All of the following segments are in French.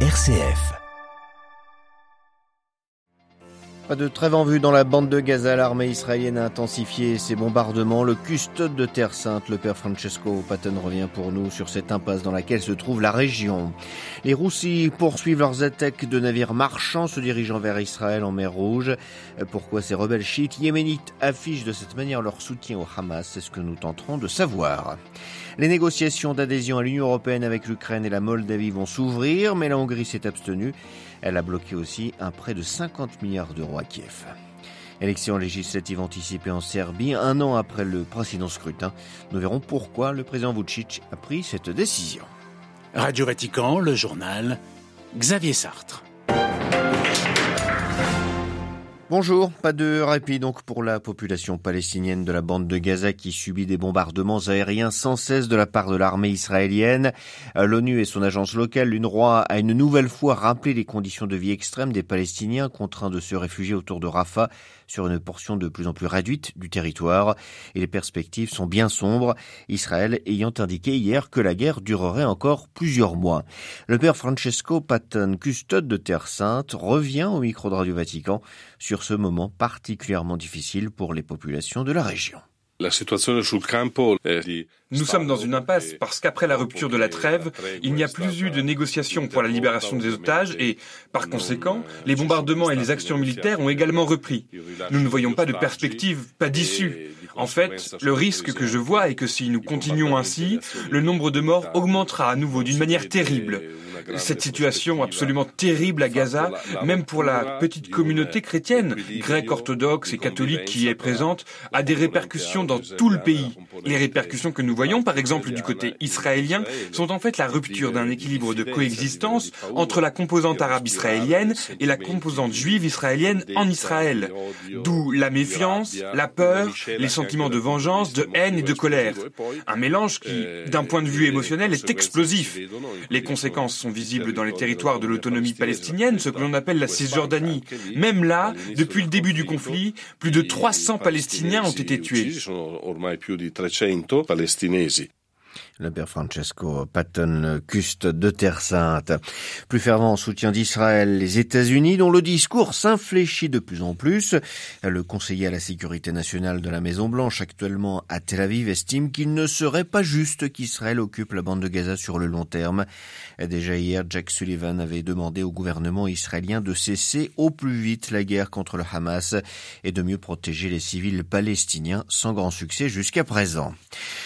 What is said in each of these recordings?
RCF. Pas de trêve en vue dans la bande de Gaza. L'armée israélienne a intensifié ses bombardements. Le custode de Terre Sainte, le père Francesco Patton, revient pour nous sur cette impasse dans laquelle se trouve la région. Les Roussis poursuivent leurs attaques de navires marchands se dirigeant vers Israël en mer Rouge. Pourquoi ces rebelles chiites yéménites affichent de cette manière leur soutien au Hamas? C'est ce que nous tenterons de savoir. Les négociations d'adhésion à l'Union européenne avec l'Ukraine et la Moldavie vont s'ouvrir, mais la Hongrie s'est abstenue. Elle a bloqué aussi un prêt de 50 milliards d'euros à Kiev. Élection législative anticipée en Serbie un an après le précédent scrutin. Nous verrons pourquoi le président Vucic a pris cette décision. Radio Vatican, le journal Xavier Sartre. Bonjour, pas de répit donc pour la population palestinienne de la bande de Gaza qui subit des bombardements aériens sans cesse de la part de l'armée israélienne. Euh, L'ONU et son agence locale, l'UNRWA, a une nouvelle fois rappelé les conditions de vie extrêmes des Palestiniens contraints de se réfugier autour de Rafah sur une portion de plus en plus réduite du territoire. Et les perspectives sont bien sombres, Israël ayant indiqué hier que la guerre durerait encore plusieurs mois. Le père Francesco Patton, custode de Terre Sainte, revient au micro de Radio Vatican sur ce moment particulièrement difficile pour les populations de la région. Nous sommes dans une impasse parce qu'après la rupture de la trêve, il n'y a plus eu de négociations pour la libération des otages et, par conséquent, les bombardements et les actions militaires ont également repris. Nous ne voyons pas de perspective, pas d'issue. En fait, le risque que je vois est que si nous continuons ainsi, le nombre de morts augmentera à nouveau d'une manière terrible cette situation absolument terrible à Gaza, même pour la petite communauté chrétienne, grecque, orthodoxe et catholique qui y est présente, a des répercussions dans tout le pays. Les répercussions que nous voyons, par exemple du côté israélien, sont en fait la rupture d'un équilibre de coexistence entre la composante arabe israélienne et la composante juive israélienne en Israël. D'où la méfiance, la peur, les sentiments de vengeance, de haine et de colère. Un mélange qui, d'un point de vue émotionnel, est explosif. Les conséquences sont visibles dans les territoires de l'autonomie palestinienne, ce que l'on appelle la Cisjordanie. Même là, depuis le début du conflit, plus de 300 Palestiniens ont été tués. Le père Francesco Patton, custe de Terre Sainte. Plus fervent soutien d'Israël, les États-Unis, dont le discours s'infléchit de plus en plus. Le conseiller à la sécurité nationale de la Maison-Blanche, actuellement à Tel Aviv, estime qu'il ne serait pas juste qu'Israël occupe la bande de Gaza sur le long terme. Déjà hier, Jack Sullivan avait demandé au gouvernement israélien de cesser au plus vite la guerre contre le Hamas et de mieux protéger les civils palestiniens, sans grand succès jusqu'à présent.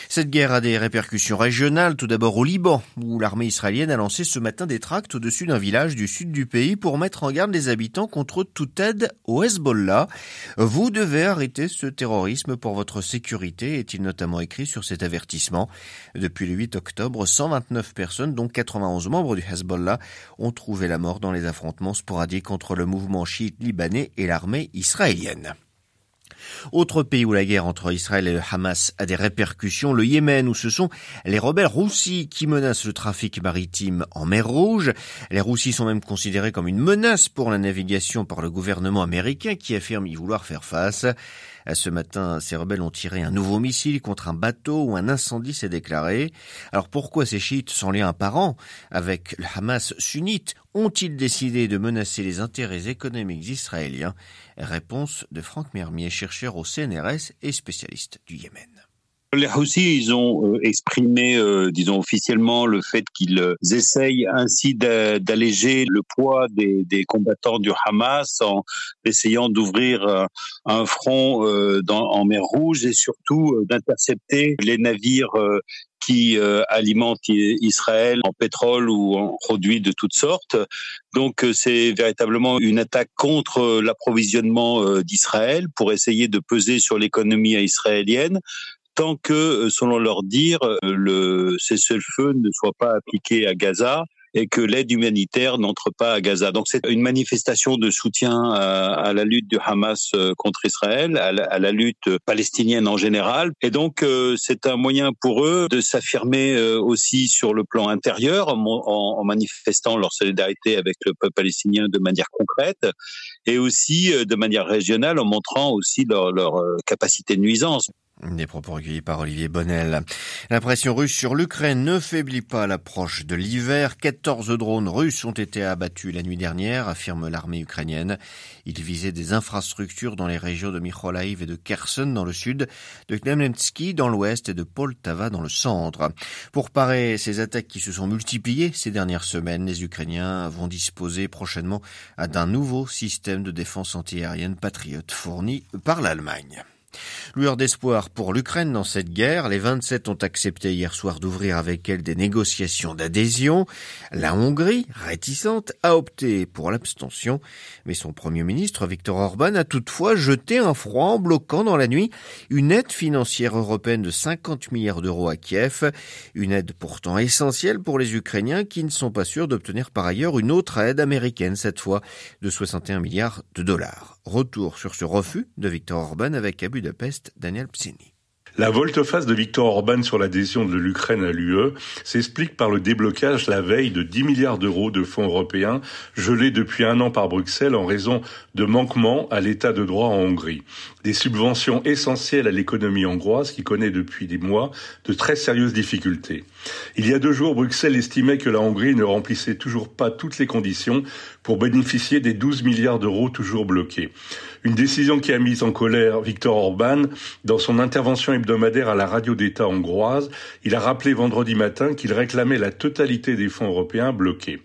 Cette guerre a des répercussions régionales, tout d'abord au Liban, où l'armée israélienne a lancé ce matin des tracts au-dessus d'un village du sud du pays pour mettre en garde les habitants contre toute aide au Hezbollah. Vous devez arrêter ce terrorisme pour votre sécurité, est-il notamment écrit sur cet avertissement. Depuis le 8 octobre, 129 personnes, dont 91 membres du Hezbollah, ont trouvé la mort dans les affrontements sporadiques contre le mouvement chiite libanais et l'armée israélienne. Autre pays où la guerre entre Israël et le Hamas a des répercussions, le Yémen, où ce sont les rebelles roussis qui menacent le trafic maritime en mer Rouge. Les roussis sont même considérés comme une menace pour la navigation par le gouvernement américain qui affirme y vouloir faire face. Ce matin, ces rebelles ont tiré un nouveau missile contre un bateau où un incendie s'est déclaré. Alors pourquoi ces chiites, sans lien apparent avec le Hamas sunnite, ont-ils décidé de menacer les intérêts économiques israéliens? Réponse de Franck Mermier, chercheur au CNRS et spécialiste du Yémen. Les Houthis, ils ont euh, exprimé, euh, disons officiellement, le fait qu'ils euh, essayent ainsi d'alléger le poids des, des, combattants du Hamas en essayant d'ouvrir un front dans, en mer Rouge et surtout d'intercepter les navires qui alimentent Israël en pétrole ou en produits de toutes sortes. Donc c'est véritablement une attaque contre l'approvisionnement d'Israël pour essayer de peser sur l'économie israélienne tant que, euh, selon leur dire, euh, le cessez-le-feu ne soit pas appliqué à Gaza et que l'aide humanitaire n'entre pas à Gaza. Donc c'est une manifestation de soutien à, la lutte du Hamas euh, contre Israël, à la, lutte palestinienne en général. Et donc c'est un moyen pour eux de s'affirmer aussi sur le plan intérieur en, manifestant leur solidarité avec le peuple palestinien de manière concrète et aussi de manière régionale en montrant aussi leur, leur capacité de nuisance. Des propos recueillis par Olivier Bonnel. La pression russe sur l'Ukraine ne faiblit pas l'approche de l'hiver. 14 drones russes ont été abattus la nuit dernière, affirme l'armée ukrainienne. Ils visaient des infrastructures dans les régions de Mykolaiv et de Kherson dans le sud, de Klemensky dans l'ouest et de Poltava dans le centre. Pour parer ces attaques qui se sont multipliées ces dernières semaines, les Ukrainiens vont disposer prochainement d'un nouveau système de défense antiaérienne patriote fourni par l'Allemagne. Lueur d'espoir pour l'Ukraine dans cette guerre, les 27 ont accepté hier soir d'ouvrir avec elle des négociations d'adhésion. La Hongrie, réticente, a opté pour l'abstention, mais son premier ministre Viktor Orban a toutefois jeté un froid en bloquant dans la nuit une aide financière européenne de 50 milliards d'euros à Kiev, une aide pourtant essentielle pour les Ukrainiens qui ne sont pas sûrs d'obtenir par ailleurs une autre aide américaine cette fois de 61 milliards de dollars. Retour sur ce refus de Viktor Orban avec abus Budapest, Daniel Psini. La volte-face de Viktor Orban sur l'adhésion de l'Ukraine à l'UE s'explique par le déblocage la veille de 10 milliards d'euros de fonds européens gelés depuis un an par Bruxelles en raison de manquements à l'état de droit en Hongrie. Des subventions essentielles à l'économie hongroise qui connaît depuis des mois de très sérieuses difficultés. Il y a deux jours, Bruxelles estimait que la Hongrie ne remplissait toujours pas toutes les conditions pour bénéficier des 12 milliards d'euros toujours bloqués. Une décision qui a mis en colère Viktor Orban dans son intervention hebdomadaire à la radio d'État hongroise. Il a rappelé vendredi matin qu'il réclamait la totalité des fonds européens bloqués.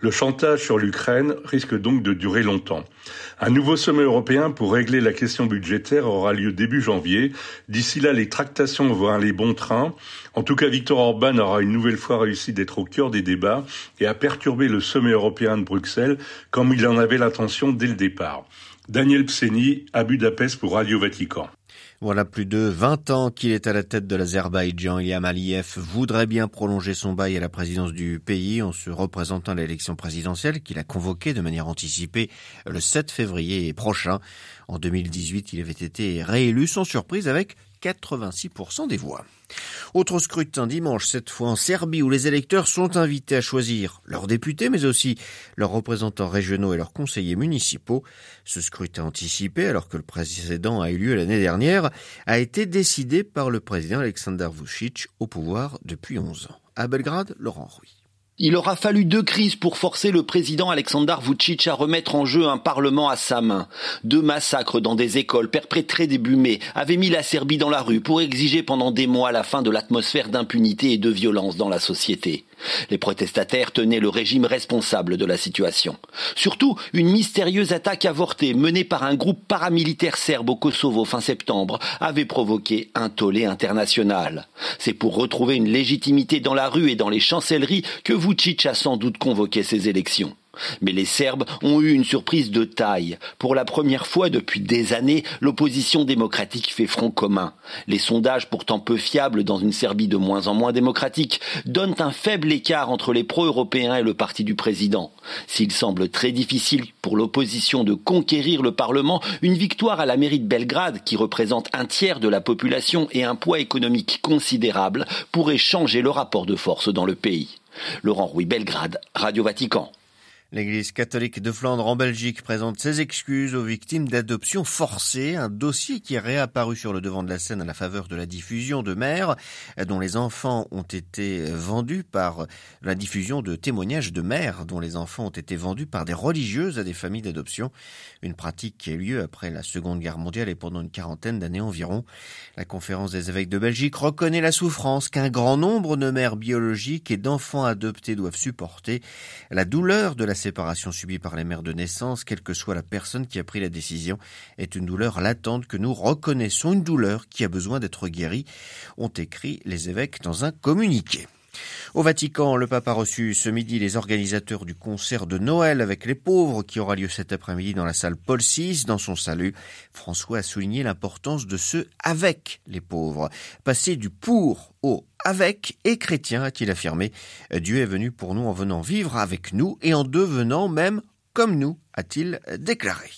Le chantage sur l'Ukraine risque donc de durer longtemps. Un nouveau sommet européen pour régler la question budgétaire aura lieu début janvier. D'ici là, les tractations vont aller bon train. En tout cas, Viktor Orban aura une nouvelle fois réussi d'être au cœur des débats et à perturber le sommet européen de Bruxelles comme il en avait l'intention dès le départ. Daniel Pseni à Budapest pour Radio Vatican. Voilà plus de 20 ans qu'il est à la tête de l'Azerbaïdjan. Ilham Aliyev voudrait bien prolonger son bail à la présidence du pays en se représentant à l'élection présidentielle qu'il a convoquée de manière anticipée le 7 février prochain. En 2018, il avait été réélu sans surprise avec 86% des voix. Autre scrutin dimanche, cette fois en Serbie, où les électeurs sont invités à choisir leurs députés, mais aussi leurs représentants régionaux et leurs conseillers municipaux. Ce scrutin anticipé, alors que le précédent a eu lieu l'année dernière, a été décidé par le président Aleksandar Vucic au pouvoir depuis 11 ans. À Belgrade, Laurent Rouy. Il aura fallu deux crises pour forcer le président Aleksandar Vucic à remettre en jeu un parlement à sa main. Deux massacres dans des écoles perpétrés début mai avaient mis la Serbie dans la rue pour exiger pendant des mois la fin de l'atmosphère d'impunité et de violence dans la société. Les protestataires tenaient le régime responsable de la situation. Surtout, une mystérieuse attaque avortée menée par un groupe paramilitaire serbe au Kosovo fin septembre avait provoqué un tollé international. C'est pour retrouver une légitimité dans la rue et dans les chancelleries que Vucic a sans doute convoqué ces élections. Mais les Serbes ont eu une surprise de taille. Pour la première fois depuis des années, l'opposition démocratique fait front commun. Les sondages, pourtant peu fiables dans une Serbie de moins en moins démocratique, donnent un faible écart entre les pro-européens et le parti du président. S'il semble très difficile pour l'opposition de conquérir le Parlement, une victoire à la mairie de Belgrade, qui représente un tiers de la population et un poids économique considérable, pourrait changer le rapport de force dans le pays. Laurent Rouy, Belgrade, Radio Vatican. L'Église catholique de Flandre en Belgique présente ses excuses aux victimes d'adoption forcée, un dossier qui est réapparu sur le devant de la scène à la faveur de la diffusion de mères dont les enfants ont été vendus par la diffusion de témoignages de mères dont les enfants ont été vendus par des religieuses à des familles d'adoption, une pratique qui a eu lieu après la Seconde Guerre mondiale et pendant une quarantaine d'années environ. La conférence des évêques de Belgique reconnaît la souffrance qu'un grand nombre de mères biologiques et d'enfants adoptés doivent supporter, la douleur de la séparation subie par les mères de naissance, quelle que soit la personne qui a pris la décision, est une douleur latente que nous reconnaissons, une douleur qui a besoin d'être guérie, ont écrit les évêques dans un communiqué. Au Vatican, le pape a reçu ce midi les organisateurs du concert de Noël avec les pauvres qui aura lieu cet après-midi dans la salle Paul VI. Dans son salut, François a souligné l'importance de ce avec les pauvres. Passer du pour au avec et chrétien, a-t-il affirmé. Dieu est venu pour nous en venant vivre avec nous et en devenant même comme nous, a-t-il déclaré.